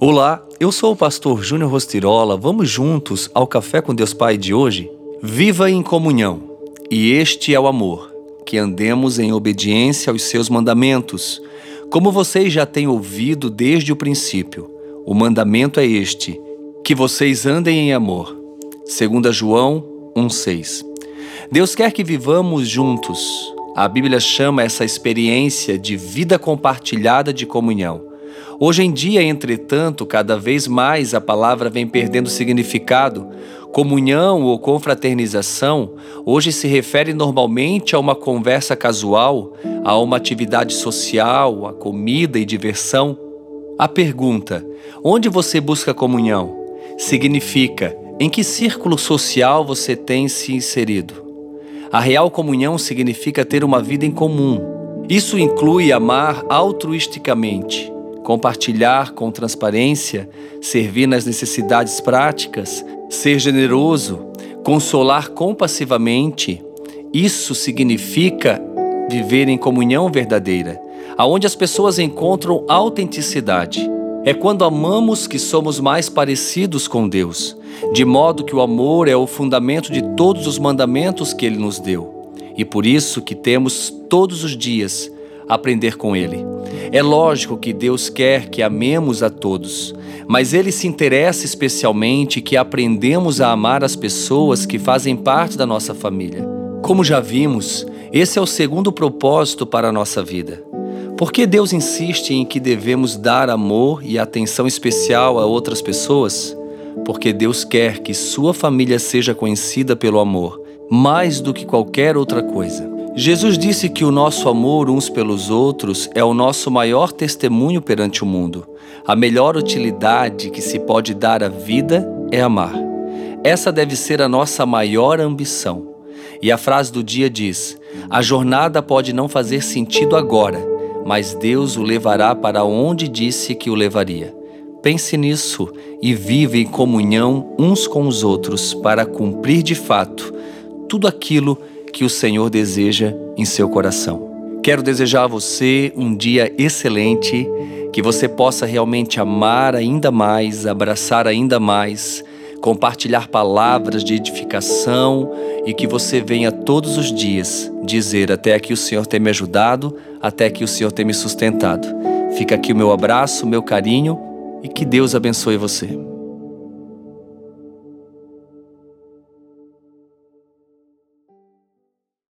Olá, eu sou o pastor Júnior Rostirola. Vamos juntos ao Café com Deus Pai de hoje? Viva em comunhão. E este é o amor, que andemos em obediência aos seus mandamentos. Como vocês já têm ouvido desde o princípio, o mandamento é este: que vocês andem em amor. 2 João 1,6. Deus quer que vivamos juntos. A Bíblia chama essa experiência de vida compartilhada de comunhão. Hoje em dia, entretanto, cada vez mais a palavra vem perdendo significado. Comunhão ou confraternização hoje se refere normalmente a uma conversa casual, a uma atividade social, a comida e diversão. A pergunta: onde você busca comunhão? significa em que círculo social você tem se inserido. A real comunhão significa ter uma vida em comum. Isso inclui amar altruisticamente compartilhar com transparência, servir nas necessidades práticas, ser generoso, consolar compassivamente. Isso significa viver em comunhão verdadeira, aonde as pessoas encontram autenticidade. É quando amamos que somos mais parecidos com Deus, de modo que o amor é o fundamento de todos os mandamentos que ele nos deu. E por isso que temos todos os dias aprender com Ele. É lógico que Deus quer que amemos a todos, mas Ele se interessa especialmente que aprendemos a amar as pessoas que fazem parte da nossa família. Como já vimos, esse é o segundo propósito para a nossa vida. Por que Deus insiste em que devemos dar amor e atenção especial a outras pessoas? Porque Deus quer que sua família seja conhecida pelo amor, mais do que qualquer outra coisa. Jesus disse que o nosso amor uns pelos outros é o nosso maior testemunho perante o mundo. A melhor utilidade que se pode dar à vida é amar. Essa deve ser a nossa maior ambição. E a frase do dia diz: A jornada pode não fazer sentido agora, mas Deus o levará para onde disse que o levaria. Pense nisso e vive em comunhão uns com os outros para cumprir de fato tudo aquilo que que o Senhor deseja em seu coração. Quero desejar a você um dia excelente, que você possa realmente amar ainda mais, abraçar ainda mais, compartilhar palavras de edificação e que você venha todos os dias dizer até aqui o Senhor tem me ajudado, até que o Senhor tem me sustentado. Fica aqui o meu abraço, o meu carinho e que Deus abençoe você.